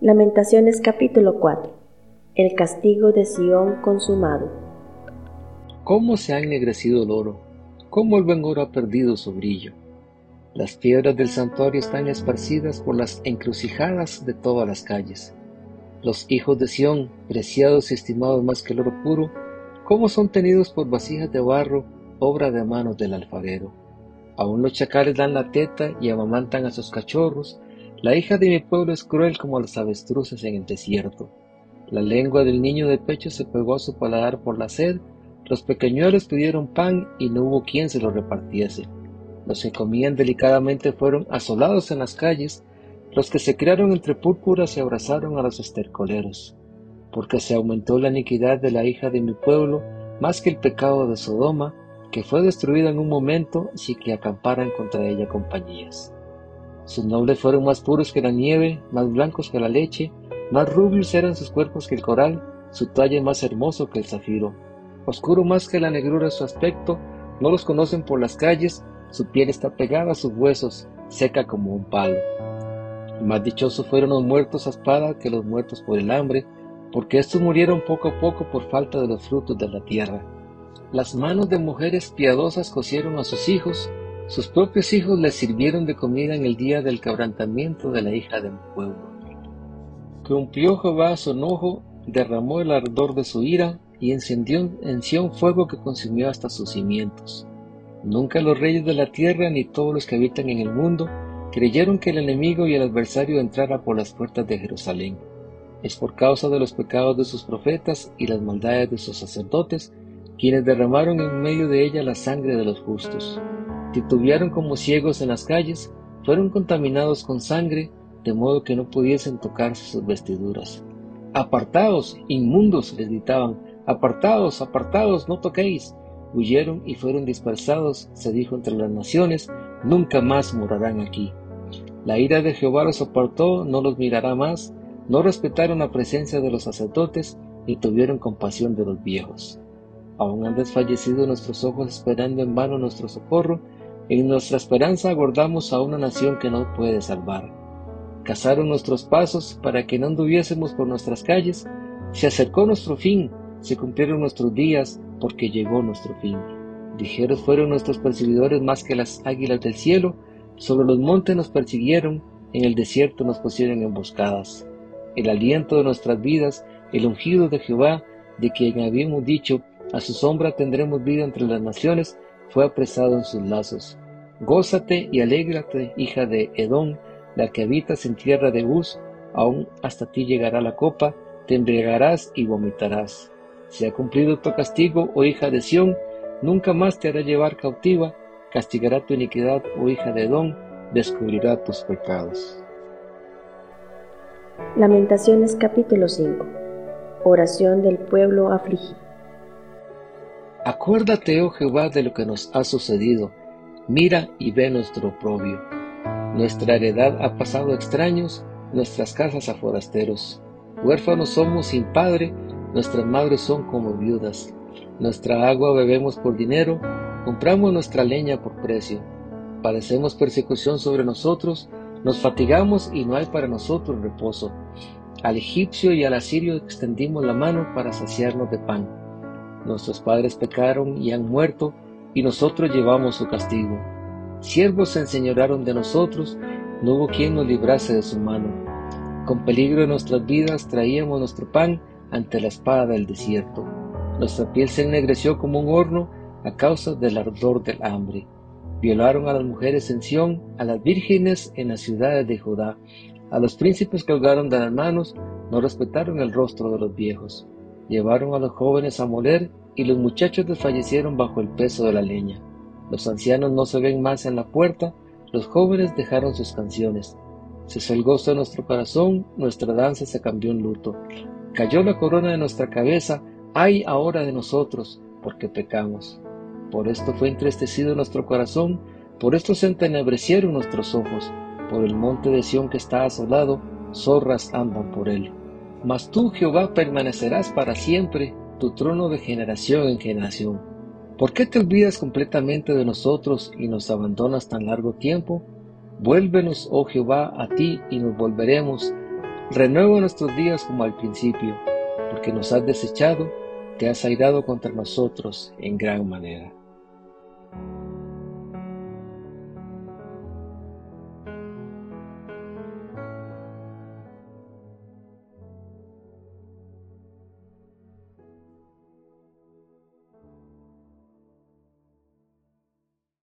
Lamentaciones capítulo 4 El castigo de Sión consumado ¿Cómo se ha ennegrecido el oro? ¿Cómo el buen oro ha perdido su brillo? Las piedras del santuario están esparcidas por las encrucijadas de todas las calles. Los hijos de Sión, preciados y estimados más que el oro puro, ¿cómo son tenidos por vasijas de barro, obra de manos del alfarero? Aún los chacales dan la teta y amamantan a sus cachorros. La hija de mi pueblo es cruel como las avestruces en el desierto. La lengua del niño de pecho se pegó a su paladar por la sed. Los pequeñuelos pidieron pan y no hubo quien se lo repartiese. Los que comían delicadamente fueron asolados en las calles. Los que se criaron entre púrpuras se abrazaron a los estercoleros. Porque se aumentó la iniquidad de la hija de mi pueblo más que el pecado de Sodoma, que fue destruida en un momento sin que acamparan contra ella compañías. Sus nobles fueron más puros que la nieve, más blancos que la leche, más rubios eran sus cuerpos que el coral, su talle más hermoso que el zafiro. Oscuro más que la negrura su aspecto, no los conocen por las calles, su piel está pegada a sus huesos, seca como un palo. Más dichosos fueron los muertos a espada que los muertos por el hambre, porque estos murieron poco a poco por falta de los frutos de la tierra. Las manos de mujeres piadosas cosieron a sus hijos, sus propios hijos les sirvieron de comida en el día del quebrantamiento de la hija del pueblo. Cumplió Jehová su enojo, derramó el ardor de su ira y encendió en Sión fuego que consumió hasta sus cimientos. Nunca los reyes de la tierra ni todos los que habitan en el mundo creyeron que el enemigo y el adversario entrara por las puertas de Jerusalén. Es por causa de los pecados de sus profetas y las maldades de sus sacerdotes quienes derramaron en medio de ella la sangre de los justos. Titubearon como ciegos en las calles, fueron contaminados con sangre, de modo que no pudiesen tocarse sus vestiduras. Apartaos, inmundos, les gritaban, apartaos, apartaos, no toquéis. Huyeron y fueron dispersados, se dijo entre las naciones, nunca más morarán aquí. La ira de Jehová los apartó, no los mirará más, no respetaron la presencia de los sacerdotes, ni tuvieron compasión de los viejos. Aún han desfallecido nuestros ojos esperando en vano nuestro socorro, en nuestra esperanza aguardamos a una nación que no puede salvar. Cazaron nuestros pasos para que no anduviésemos por nuestras calles, se acercó nuestro fin, se cumplieron nuestros días, porque llegó nuestro fin. Ligeros fueron nuestros perseguidores más que las águilas del cielo, sobre los montes nos persiguieron, en el desierto nos pusieron emboscadas. El aliento de nuestras vidas, el ungido de Jehová, de quien habíamos dicho, a su sombra tendremos vida entre las naciones, fue apresado en sus lazos. Gózate y alégrate, hija de Edom, la que habitas en tierra de Uz, aún hasta ti llegará la copa, te embriagarás y vomitarás. Se ha cumplido tu castigo, oh hija de Sión, nunca más te hará llevar cautiva, castigará tu iniquidad, oh hija de Edom, descubrirá tus pecados. Lamentaciones capítulo 5 Oración del pueblo afligido Acuérdate, oh Jehová, de lo que nos ha sucedido. Mira y ve nuestro oprobio. Nuestra heredad ha pasado a extraños, nuestras casas a forasteros. Huérfanos somos sin padre, nuestras madres son como viudas. Nuestra agua bebemos por dinero, compramos nuestra leña por precio. Padecemos persecución sobre nosotros, nos fatigamos y no hay para nosotros reposo. Al egipcio y al asirio extendimos la mano para saciarnos de pan Nuestros padres pecaron y han muerto, y nosotros llevamos su castigo. Siervos se enseñoraron de nosotros, no hubo quien nos librase de su mano. Con peligro de nuestras vidas traíamos nuestro pan ante la espada del desierto. Nuestra piel se ennegreció como un horno a causa del ardor del hambre. Violaron a las mujeres en Sión, a las vírgenes en las ciudades de Judá. A los príncipes colgaron de las manos, no respetaron el rostro de los viejos. Llevaron a los jóvenes a moler y los muchachos desfallecieron bajo el peso de la leña. Los ancianos no se ven más en la puerta, los jóvenes dejaron sus canciones. Se el gozo nuestro corazón, nuestra danza se cambió en luto. Cayó la corona de nuestra cabeza, ay ahora de nosotros, porque pecamos. Por esto fue entristecido nuestro corazón, por esto se entenebrecieron nuestros ojos. Por el monte de Sión que está asolado, zorras andan por él. Mas tú, Jehová, permanecerás para siempre, tu trono de generación en generación. ¿Por qué te olvidas completamente de nosotros y nos abandonas tan largo tiempo? Vuélvenos, oh Jehová, a ti y nos volveremos. Renueva nuestros días como al principio, porque nos has desechado, te has airado contra nosotros en gran manera.